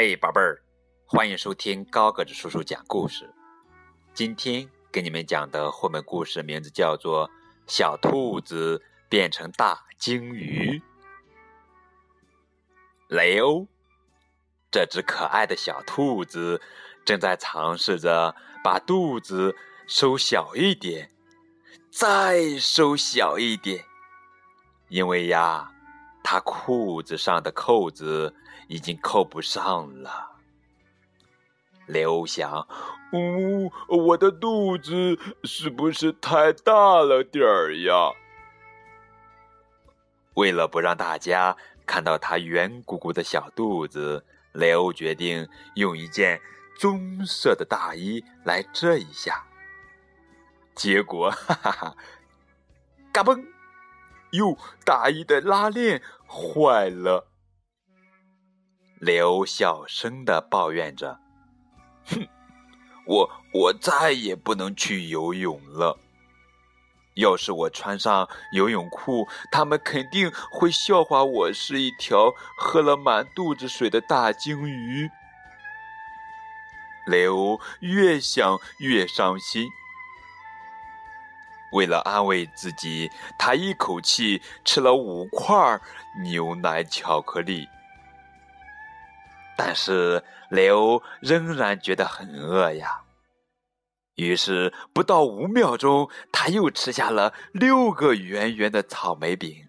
嘿，宝贝儿，欢迎收听高个子叔叔讲故事。今天给你们讲的绘本故事名字叫做《小兔子变成大鲸鱼》。雷欧，这只可爱的小兔子正在尝试着把肚子收小一点，再收小一点，因为呀。他裤子上的扣子已经扣不上了。刘想，呜，我的肚子是不是太大了点儿呀？为了不让大家看到他圆鼓鼓的小肚子，雷欧决定用一件棕色的大衣来遮一下。结果，哈哈哈，嘎嘣！哟，大衣的拉链坏了。刘小声的抱怨着：“哼，我我再也不能去游泳了。要是我穿上游泳裤，他们肯定会笑话我是一条喝了满肚子水的大鲸鱼。”刘越想越伤心。为了安慰自己，他一口气吃了五块牛奶巧克力。但是雷欧仍然觉得很饿呀，于是不到五秒钟，他又吃下了六个圆圆的草莓饼。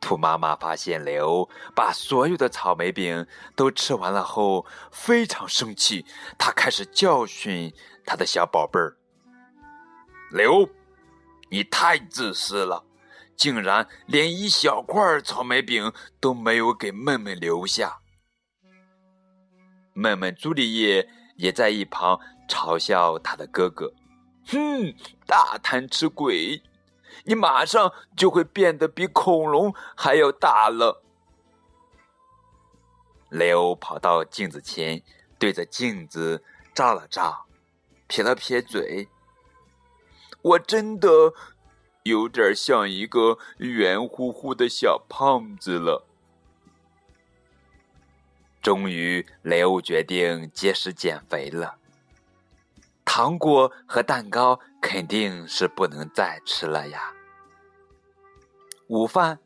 兔妈妈发现雷欧把所有的草莓饼都吃完了后，非常生气，她开始教训他的小宝贝儿。刘，你太自私了，竟然连一小块草莓饼都没有给妹妹留下。妹妹朱丽叶也在一旁嘲笑他的哥哥：“哼，大贪吃鬼，你马上就会变得比恐龙还要大了。”雷欧跑到镜子前，对着镜子照了照，撇了撇嘴。我真的有点像一个圆乎乎的小胖子了。终于，雷欧决定节食减肥了。糖果和蛋糕肯定是不能再吃了呀。午饭，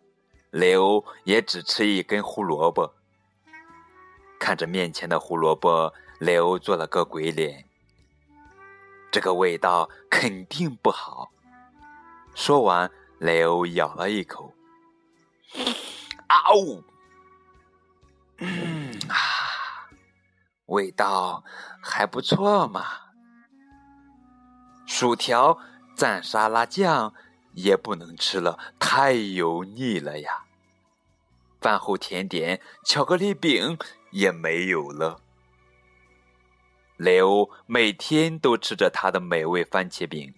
雷欧也只吃一根胡萝卜。看着面前的胡萝卜，雷欧做了个鬼脸。这个味道肯定不好。说完，雷欧咬了一口，啊呜，啊，味道还不错嘛。薯条蘸沙拉酱也不能吃了，太油腻了呀。饭后甜点巧克力饼也没有了。雷欧每天都吃着他的美味番茄饼，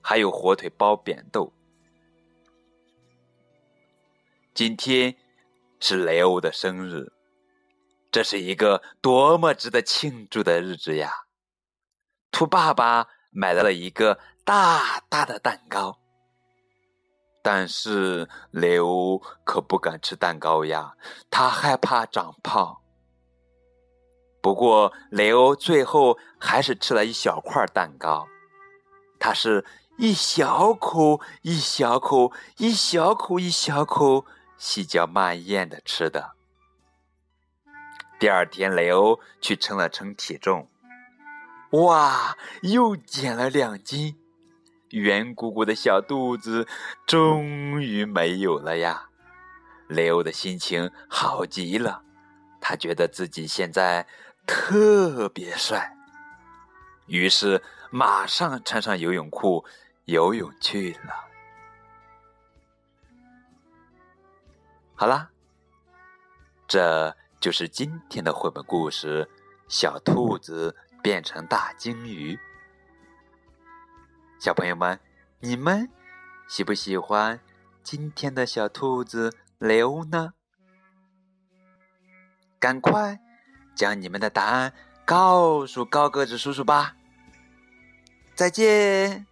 还有火腿包扁豆。今天是雷欧的生日，这是一个多么值得庆祝的日子呀！兔爸爸买来了一个大大的蛋糕，但是雷欧可不敢吃蛋糕呀，他害怕长胖。不过，雷欧最后还是吃了一小块蛋糕。他是一小口一小口一小口一小口细嚼慢咽的吃的。第二天，雷欧去称了称体重，哇，又减了两斤，圆鼓鼓的小肚子终于没有了呀！雷欧的心情好极了，他觉得自己现在。特别帅，于是马上穿上游泳裤游泳去了。好啦，这就是今天的绘本故事《小兔子变成大鲸鱼》。小朋友们，你们喜不喜欢今天的小兔子雷欧呢？赶快！将你们的答案告诉高个子叔叔吧。再见。